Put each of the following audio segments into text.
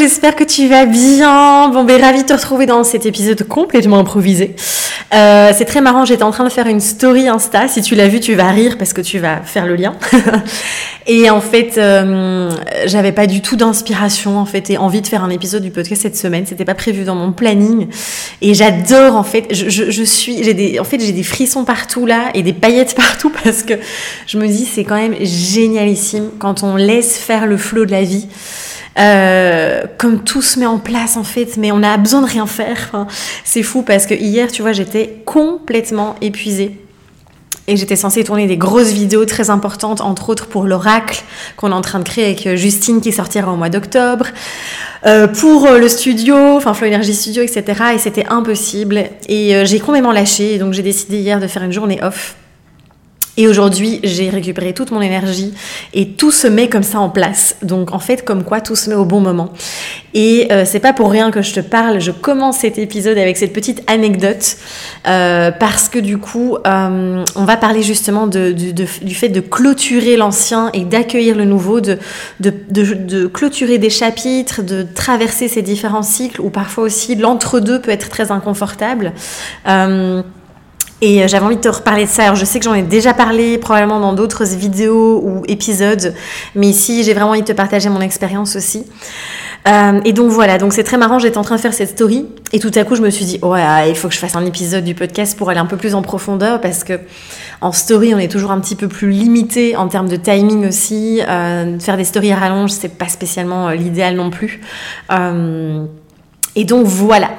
J'espère que tu vas bien. Bon, ben ravi de te retrouver dans cet épisode complètement improvisé. Euh, c'est très marrant, j'étais en train de faire une story Insta. Si tu l'as vu, tu vas rire parce que tu vas faire le lien. et en fait, euh, j'avais pas du tout d'inspiration en fait et envie de faire un épisode du podcast cette semaine. C'était pas prévu dans mon planning. Et j'adore en fait. Je, suis, en fait, j'ai des frissons partout là et des paillettes partout parce que je me dis c'est quand même génialissime quand on laisse faire le flot de la vie. Euh, comme tout se met en place en fait, mais on a besoin de rien faire. c'est fou parce que hier, tu vois, j'étais complètement épuisée. Et j'étais censée tourner des grosses vidéos très importantes, entre autres pour l'oracle qu'on est en train de créer avec Justine qui sortira au mois d'octobre, euh, pour le studio, enfin Flow Energy Studio, etc. Et c'était impossible. Et euh, j'ai complètement lâché, donc j'ai décidé hier de faire une journée off et aujourd'hui, j'ai récupéré toute mon énergie et tout se met comme ça en place. Donc en fait, comme quoi tout se met au bon moment. Et euh, c'est pas pour rien que je te parle. Je commence cet épisode avec cette petite anecdote euh, parce que du coup, euh, on va parler justement du fait de clôturer l'ancien et d'accueillir le nouveau, de, de, clôturer des chapitres, de traverser ces différents cycles où parfois aussi l'entre-deux peut être très inconfortable. Et euh, j'avais envie de te reparler de ça. Alors je sais que j'en ai déjà parlé probablement dans d'autres vidéos ou épisodes, mais ici j'ai vraiment envie de te partager mon expérience aussi. Euh, et donc voilà, donc c'est très marrant, j'étais en train de faire cette story et tout à coup je me suis dit ouais il faut que je fasse un épisode du podcast pour aller un peu plus en profondeur parce que en story on est toujours un petit peu plus limité en termes de timing aussi. Euh, faire des stories à rallonge c'est pas spécialement l'idéal non plus. Et donc voilà.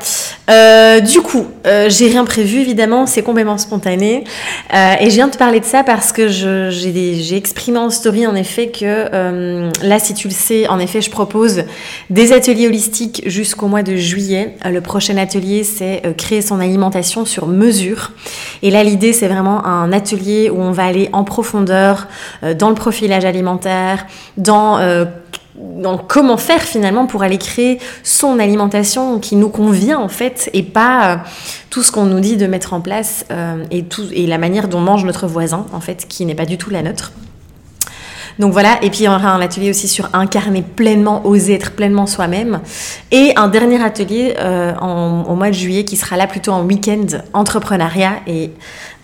Euh, du coup, euh, j'ai rien prévu évidemment, c'est complètement spontané. Euh, et je viens de te parler de ça parce que j'ai exprimé en story en effet que là, si tu le sais, en effet, je propose des ateliers holistiques jusqu'au mois de juillet. le prochain atelier, c'est créer son alimentation sur mesure. Et là, l'idée, c'est vraiment un atelier où on va aller en profondeur dans le profilage alimentaire, dans donc comment faire finalement pour aller créer son alimentation qui nous convient en fait et pas euh, tout ce qu'on nous dit de mettre en place euh, et la manière dont mange notre voisin en fait qui n'est pas du tout la nôtre. Donc voilà, et puis il y aura un atelier aussi sur incarner pleinement, oser être pleinement soi-même. Et un dernier atelier euh, au mois de juillet qui sera là plutôt en week-end entrepreneuriat. Et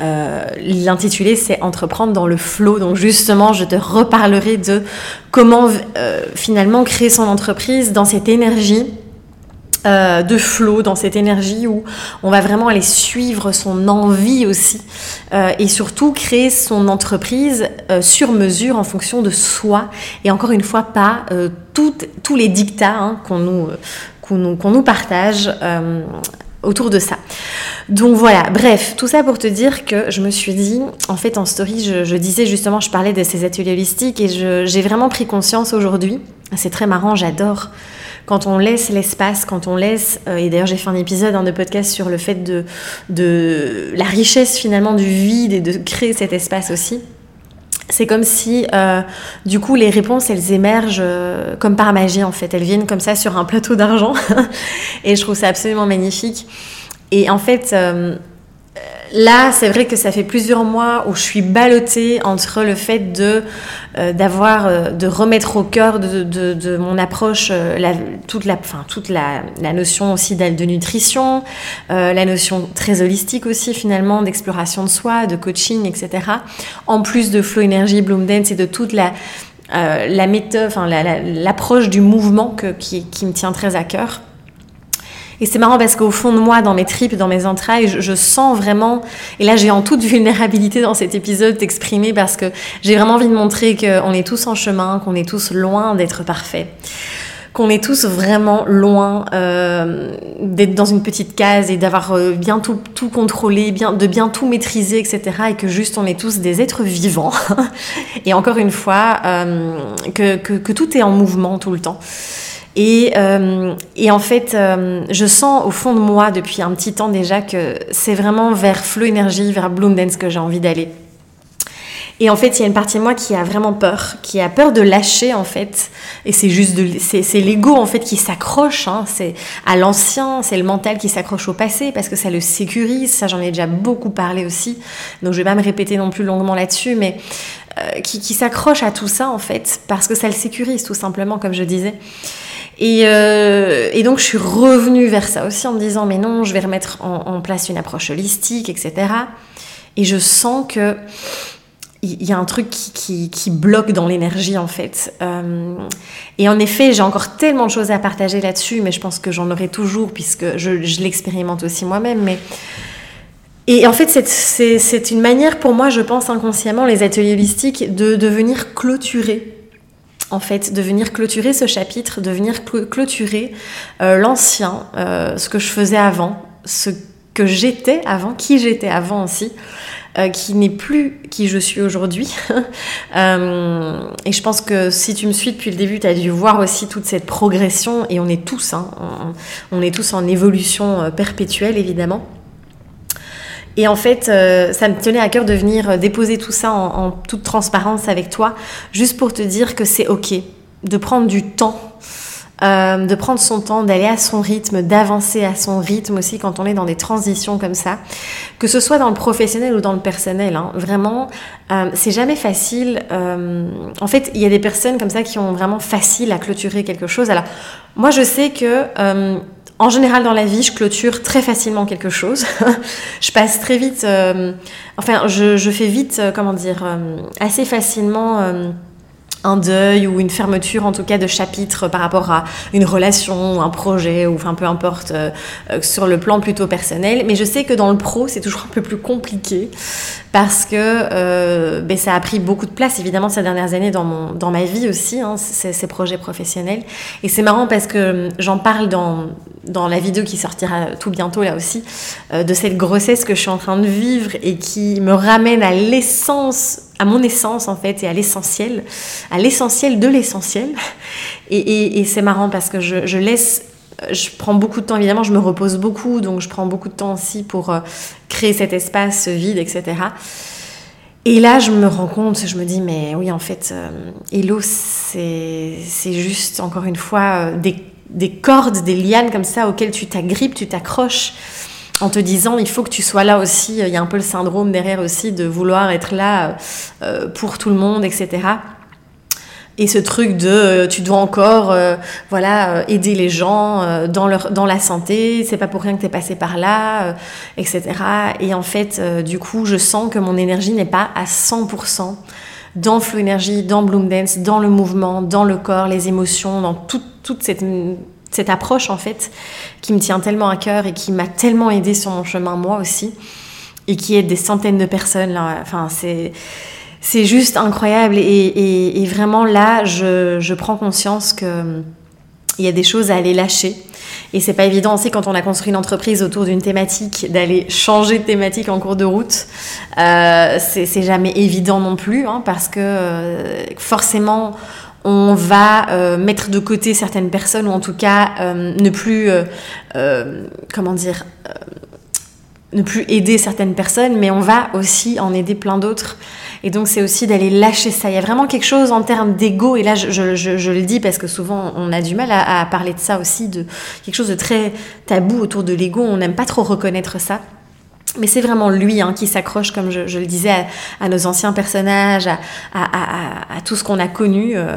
euh, l'intitulé c'est Entreprendre dans le flow. Donc justement, je te reparlerai de comment euh, finalement créer son entreprise dans cette énergie euh, de flow, dans cette énergie où on va vraiment aller suivre son envie aussi euh, et surtout créer son entreprise euh, sur mesure en fonction de soi et encore une fois pas tous les dictats hein, qu'on nous, nous, nous, partage autour de ça. Donc voilà, bref, tout ça pour te dire que je me suis dit, en fait en story, je, je disais justement, je parlais de ces ateliers holistiques et j'ai vraiment pris conscience aujourd'hui, c'est très marrant, j'adore quand on laisse l'espace, quand on laisse, euh, et d'ailleurs j'ai fait un épisode hein, de podcast sur le fait de, la richesse finalement du vide et de créer cet espace aussi. C'est comme si, euh, du coup, les réponses, elles émergent euh, comme par magie, en fait. Elles viennent comme ça sur un plateau d'argent. et je trouve ça absolument magnifique. Et en fait, Là, c'est vrai que ça fait plusieurs mois où je suis ballottée entre le fait de euh, d'avoir, euh, de remettre au cœur de, mon approche euh, la, toute la, toute la, notion aussi de, nutrition, la notion très holistique aussi finalement d'exploration de soi, de coaching, etc. En plus de Flow Energy, Bloom Dance et de toute la la méthode, enfin l'approche du mouvement qui, qui me tient très à cœur. Et c'est marrant parce qu'au fond de moi, dans mes tripes, dans mes entrailles, je, sens vraiment, et là j'ai en toute vulnérabilité dans cet épisode d'exprimer parce que j'ai vraiment envie de montrer qu'on est tous en chemin, qu'on est tous loin d'être parfaits qu'on est tous vraiment loin euh, d'être dans une petite case et d'avoir euh, bien tout, tout, contrôlé, bien, de bien tout maîtriser, etc. Et que juste on est tous des êtres vivants. et encore une fois, euh, que, que, que, tout est en mouvement tout le temps. Et, et en fait, je sens au fond de moi depuis un petit temps déjà que c'est vraiment vers Flow Energy, vers Bloom Dance que j'ai envie d'aller. Et en fait, il y a une partie de moi qui a vraiment peur, qui a peur de lâcher en fait. Et c'est juste de, c'est, l'ego en fait qui s'accroche. Hein. C'est à l'ancien, c'est le mental qui s'accroche au passé parce que ça le sécurise. Ça, j'en ai déjà beaucoup parlé aussi. Donc, je vais pas me répéter non plus longuement là-dessus, mais euh, qui, qui s'accroche à tout ça en fait parce que ça le sécurise tout simplement, comme je disais. Et, euh, et, donc je suis revenue vers ça aussi en me disant mais non, je vais remettre en, en place une approche holistique, etc. Et je sens que il y a un truc qui, bloque dans l'énergie en fait. Euh, et en effet, j'ai encore tellement de choses à partager là-dessus, mais je pense que j'en aurai toujours puisque je, je l'expérimente aussi moi-même. Mais et en fait, c'est une manière pour moi, je pense inconsciemment, les ateliers holistiques, de, de venir clôturer en fait, de venir clôturer ce chapitre, de venir clôturer euh, l'ancien, euh, ce que je faisais avant, ce que j'étais avant, qui j'étais avant aussi. Euh, qui n'est plus qui je suis aujourd'hui. euh, et je pense que si tu me suis depuis le début, tu as dû voir aussi toute cette progression, et on est tous, hein, on, est tous en évolution euh, perpétuelle, évidemment. Et en fait, ça me tenait à cœur de venir déposer tout ça en, en toute transparence avec toi, juste pour te dire que c'est OK de prendre du temps euh, de prendre son temps, d'aller à son rythme, d'avancer à son rythme aussi quand on est dans des transitions comme ça, que ce soit dans le professionnel ou dans le personnel. Hein. Vraiment, euh, c'est jamais facile. Euh, en fait, il y a des personnes comme ça qui ont vraiment facile à clôturer quelque chose. Alors, moi, je sais que en général, dans la vie, je clôture très facilement quelque chose. je passe très vite, enfin, je, je, fais vite, comment dire, assez facilement un deuil ou une fermeture en tout cas de chapitre par rapport à une relation, un projet ou enfin peu importe euh, euh, sur le plan plutôt personnel. Mais je sais que dans le pro c'est toujours un peu plus compliqué parce que euh, ben, ça a pris beaucoup de place évidemment ces dernières années dans, mon, dans ma vie aussi, hein, ces, projets professionnels. Et c'est marrant parce que j'en parle dans, dans la vidéo qui sortira tout bientôt là aussi, de cette grossesse que je suis en train de vivre et qui me ramène à l'essence à mon essence en fait et à l'essentiel, à l'essentiel de l'essentiel. Et, c'est marrant parce que je, laisse, je prends beaucoup de temps évidemment, je me repose beaucoup, donc je prends beaucoup de temps aussi pour euh, créer cet espace vide, etc. Et là, je me rends compte, je me dis, mais oui, en fait, euh, Hello, c'est juste, encore une fois, euh, des, des cordes, des lianes comme ça auxquelles tu t'agrippes, tu t'accroches en te disant il faut que tu sois là aussi. Il y a un peu le syndrome derrière aussi de vouloir être là euh, pour tout le monde, etc. Et ce truc de euh, tu dois encore euh, voilà aider les gens dans leur dans la santé, c'est pas pour rien que tu es passé par là, etc. Et en fait, du coup, je sens que mon énergie n'est pas à 100% dans Flow Energy, dans Bloom Dance, dans le mouvement, dans le corps, les émotions, dans toute, toute cette cette approche en fait qui me tient tellement à cœur et qui m'a tellement aidé sur mon chemin moi aussi et qui aide des centaines de personnes. Enfin c'est c'est juste incroyable et, et, vraiment là je, je, prends conscience que il y a des choses à aller lâcher et c'est pas évident aussi quand on a construit une entreprise autour d'une thématique d'aller changer de thématique en cours de route. Euh, c'est jamais évident non plus hein, parce que euh, forcément on va euh, mettre de côté certaines personnes ou en tout cas euh, ne plus euh, comment dire ne plus aider certaines personnes mais on va aussi en aider plein d'autres. Et donc c'est aussi d'aller lâcher ça. Il y a vraiment quelque chose en termes d'ego et là je, le dis parce que souvent on a du mal à, à parler de ça aussi de quelque chose de très tabou autour de l'ego. On n'aime pas trop reconnaître ça mais c'est vraiment lui hein, qui s'accroche, comme je, le disais, à, nos anciens personnages, à, tout ce qu'on a connu, euh,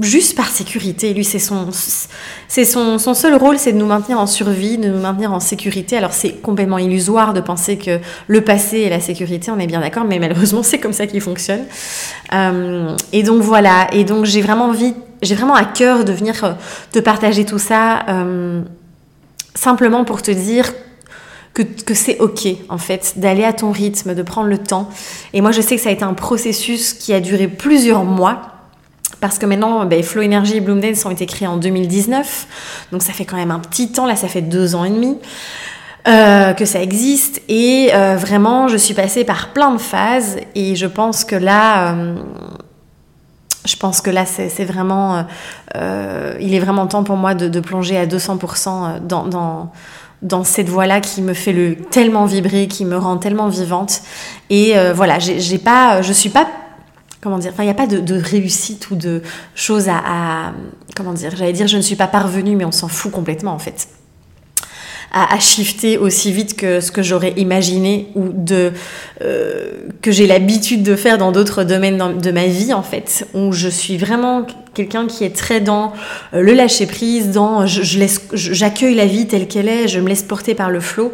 juste par sécurité. Lui, c'est son, son, son, seul rôle, c'est de nous maintenir en survie, de nous maintenir en sécurité. Alors c'est complètement illusoire de penser que le passé est la sécurité, on est bien d'accord, mais malheureusement c'est comme ça qu'il fonctionne. Euh, et donc voilà, et donc j'ai vraiment envie, j'ai vraiment à cœur de venir euh, te partager tout ça, simplement pour te dire que, que c'est ok en fait d'aller à ton rythme, de prendre le temps. Et moi je sais que ça a été un processus qui a duré plusieurs mois Parce que maintenant, ben, Flow Energy et Bloom Dance ont été créés en 2019. Donc ça fait quand même un petit temps, là ça fait deux ans et demi. Euh, que ça existe et euh, vraiment je suis passée par plein de phases et je pense que là euh, je pense que là c'est vraiment il est vraiment temps pour moi de, plonger à 200% dans, dans, dans cette voie là qui me fait le tellement vibrer qui me rend tellement vivante. Et voilà j'ai pas je suis pas comment dire, il n'y a pas de, réussite ou de choses à, à comment dire, j'allais dire, je ne suis pas parvenue, mais on s'en fout complètement en fait à, shifter aussi vite que ce que j'aurais imaginé ou de euh, que j'ai l'habitude de faire dans d'autres domaines de ma vie en fait, où je suis vraiment quelqu'un qui est très dans euh, le lâcher prise, dans je, laisse, j'accueille la vie telle qu'elle est, je me laisse porter par le flot.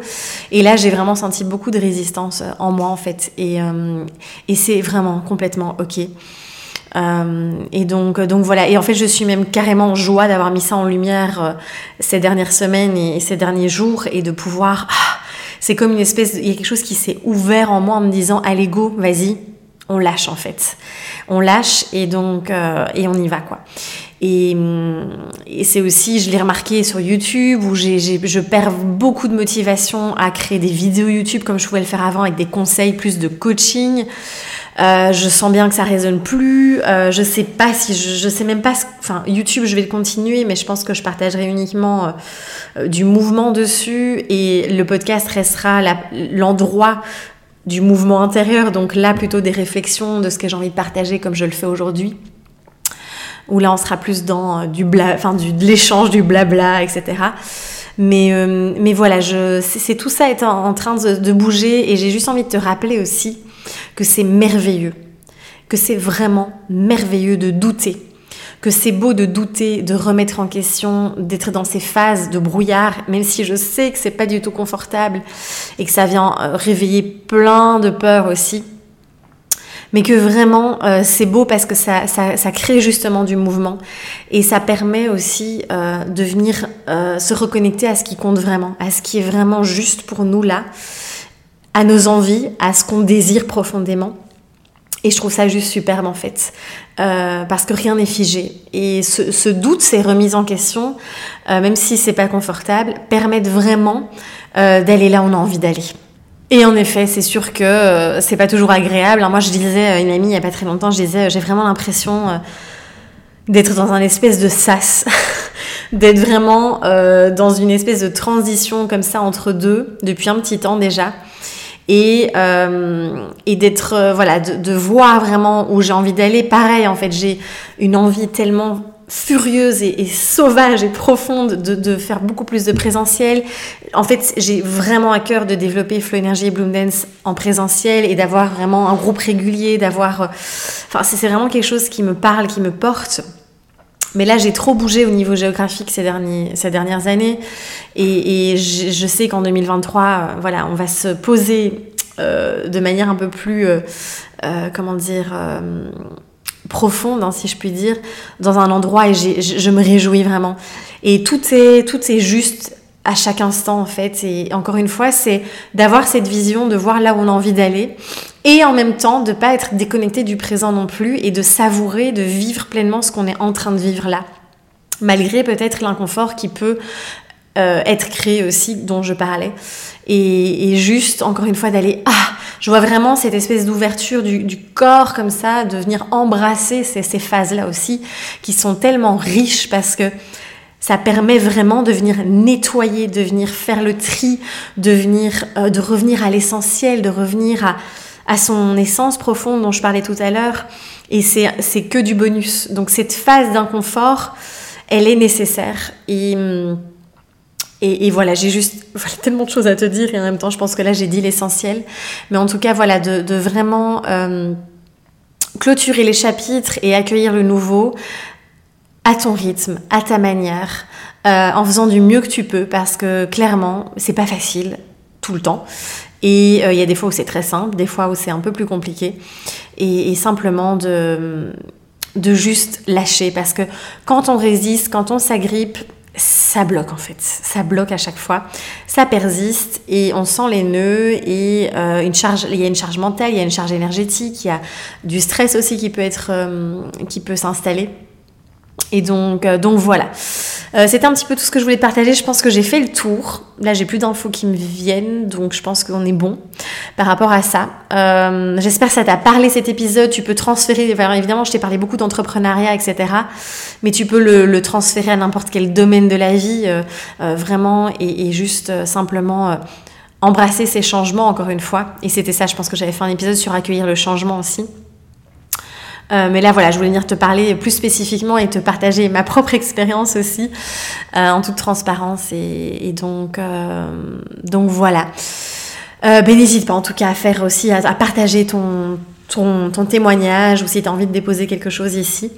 Et là, j'ai vraiment senti beaucoup de résistance euh, en moi en fait, et, et c'est vraiment complètement ok. Euh, et donc, donc voilà. Et en fait, je suis même carrément en joie d'avoir mis ça en lumière euh, ces dernières semaines et, ces derniers jours et de pouvoir. Ah, c'est comme une espèce. Il y a quelque chose qui s'est ouvert en moi en me disant Allez, go, vas-y, on lâche en fait. On lâche et donc. Euh, et on y va quoi. Et, et c'est aussi, je l'ai remarqué sur YouTube, où j'ai, je perds beaucoup de motivation à créer des vidéos YouTube comme je pouvais le faire avant avec des conseils, plus de coaching. Euh, je sens bien que ça résonne plus. Euh, je sais pas si je, sais même pas. enfin, YouTube, je vais le continuer, mais je pense que je partagerai uniquement euh, du mouvement dessus et le podcast restera l'endroit du mouvement intérieur. Donc là, plutôt des réflexions de ce que j'ai envie de partager, comme je le fais aujourd'hui. Où là, on sera plus dans du bla, enfin, de l'échange, du blabla, etc. Mais, mais voilà, c'est tout ça est en, train de bouger et j'ai juste envie de te rappeler aussi que c'est merveilleux, que c'est vraiment merveilleux de douter, que c'est beau de douter, de remettre en question, d'être dans ces phases de brouillard, même si je sais que c'est pas du tout confortable et que ça vient euh, réveiller plein de peurs aussi. Mais que vraiment euh, c'est beau parce que ça, ça, crée justement du mouvement et ça permet aussi euh, de venir se reconnecter à ce qui compte vraiment, à ce qui est vraiment juste pour nous là à nos envies, à ce qu'on désire profondément. Et je trouve ça juste superbe en fait, euh, parce que rien n'est figé. Et ce, doute, ces remises en question, euh, même si c'est pas confortable, permettent vraiment euh, d'aller là où on a envie d'aller. Et en effet, c'est sûr que c'est pas toujours agréable. moi, je disais à une amie il y a pas très longtemps, je disais, j'ai vraiment l'impression d'être dans un espèce de sas, d'être vraiment dans une espèce de transition comme ça entre deux depuis un petit temps déjà et, euh, et d'être euh, voilà de, voir vraiment où j'ai envie d'aller. Pareil en fait j'ai une envie tellement furieuse et, sauvage et profonde de, de, faire beaucoup plus de présentiel. En fait j'ai vraiment à cœur de développer Flow Energy et Bloom Dance en présentiel et d'avoir vraiment un groupe régulier d'avoir euh, enfin c'est vraiment quelque chose qui me parle qui me porte mais là, j'ai trop bougé au niveau géographique ces, dernières années. Et, je, sais qu'en 2023, euh, voilà, on va se poser euh, de manière un peu plus, euh, comment dire, profonde, hein, si je puis dire, dans un endroit et je, je me réjouis vraiment. Et tout est, tout est juste à chaque instant en fait. Et encore une fois, c'est d'avoir cette vision, de voir là où on a envie d'aller et en même temps de pas être déconnecté du présent non plus et de savourer, de vivre pleinement ce qu'on est en train de vivre là, malgré peut-être l'inconfort qui peut euh, être créé aussi dont je parlais. Et, juste, encore une fois, d'aller, ah, je vois vraiment cette espèce d'ouverture du, corps comme ça, de venir embrasser ces, ces phases-là aussi, qui sont tellement riches parce que ça permet vraiment de venir nettoyer, de venir faire le tri, de, venir, euh, de revenir à l'essentiel, de revenir à, à son essence profonde dont je parlais tout à l'heure. Et c'est que du bonus. Donc cette phase d'inconfort, elle est nécessaire. Et, et, voilà, j'ai juste tellement de choses à te dire et en même temps, je pense que là, j'ai dit l'essentiel. Mais en tout cas, voilà, de, de vraiment euh, clôturer les chapitres et accueillir le nouveau à ton rythme, à ta manière, euh, en faisant du mieux que tu peux, parce que clairement, c'est pas facile tout le temps. Et euh, il y a des fois où c'est très simple, des fois où c'est un peu plus compliqué. Et, simplement de, de juste lâcher. Parce que quand on résiste, quand on s'agrippe, ça bloque en fait, ça bloque à chaque fois, ça persiste et on sent les nœuds et euh, une charge, il y a une charge mentale, il y a une charge énergétique, il y a du stress aussi qui peut être, euh, qui peut s'installer. Et donc, euh, donc voilà. Euh, c'était un petit peu tout ce que je voulais partager. Je pense que j'ai fait le tour. Là, j'ai plus d'infos qui me viennent, donc je pense qu'on est bon par rapport à ça. Euh, J'espère que ça t'a parlé cet épisode. Tu peux transférer. évidemment, je t'ai parlé beaucoup d'entrepreneuriat, etc. Mais tu peux le, le transférer à n'importe quel domaine de la vie, euh, euh vraiment, et, et juste euh, simplement embrasser ces changements. Encore une fois. Et c'était ça. Je pense que j'avais fait un épisode sur accueillir le changement aussi. Euh, mais là, voilà, je voulais venir te parler plus spécifiquement et te partager ma propre expérience aussi, euh, en toute transparence. Et, donc, euh, donc voilà. Euh, ben, n'hésite pas en tout cas à faire aussi, à partager ton, ton, ton, témoignage ou si tu as envie de déposer quelque chose ici.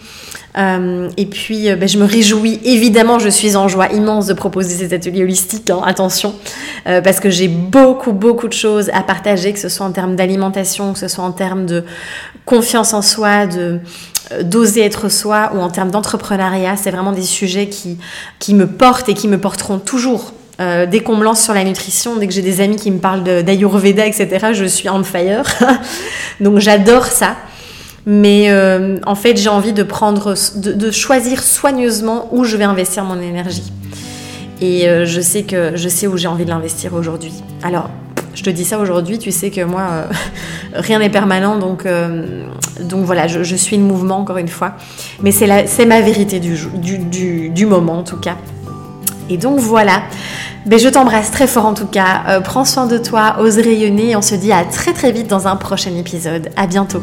Euh, et puis, euh, ben, je me réjouis, évidemment, je suis en joie immense de proposer ces ateliers holistiques, hein, attention, euh, parce que j'ai beaucoup, beaucoup de choses à partager, que ce soit en termes d'alimentation, que ce soit en termes de confiance en soi, de d'oser être soi ou en termes d'entrepreneuriat. C'est vraiment des sujets qui, qui me portent et qui me porteront toujours. Euh, dès qu'on me lance sur la nutrition, dès que j'ai des amis qui me parlent d'Ayurveda, etc., je suis on fire. Donc j'adore ça. Mais euh, en fait, j'ai envie de choisir soigneusement où je vais investir mon énergie. Et euh, je sais que je sais où j'ai envie de l'investir aujourd'hui. Alors, je te dis ça aujourd'hui, tu sais que moi, rien n'est permanent, donc, voilà, je, suis le mouvement encore une fois. Mais c'est ma vérité du, moment en tout cas. Et donc voilà, ben, je t'embrasse très fort en tout cas. Euh, prends soin de toi, ose rayonner et on se dit à très très vite dans un prochain épisode. À bientôt.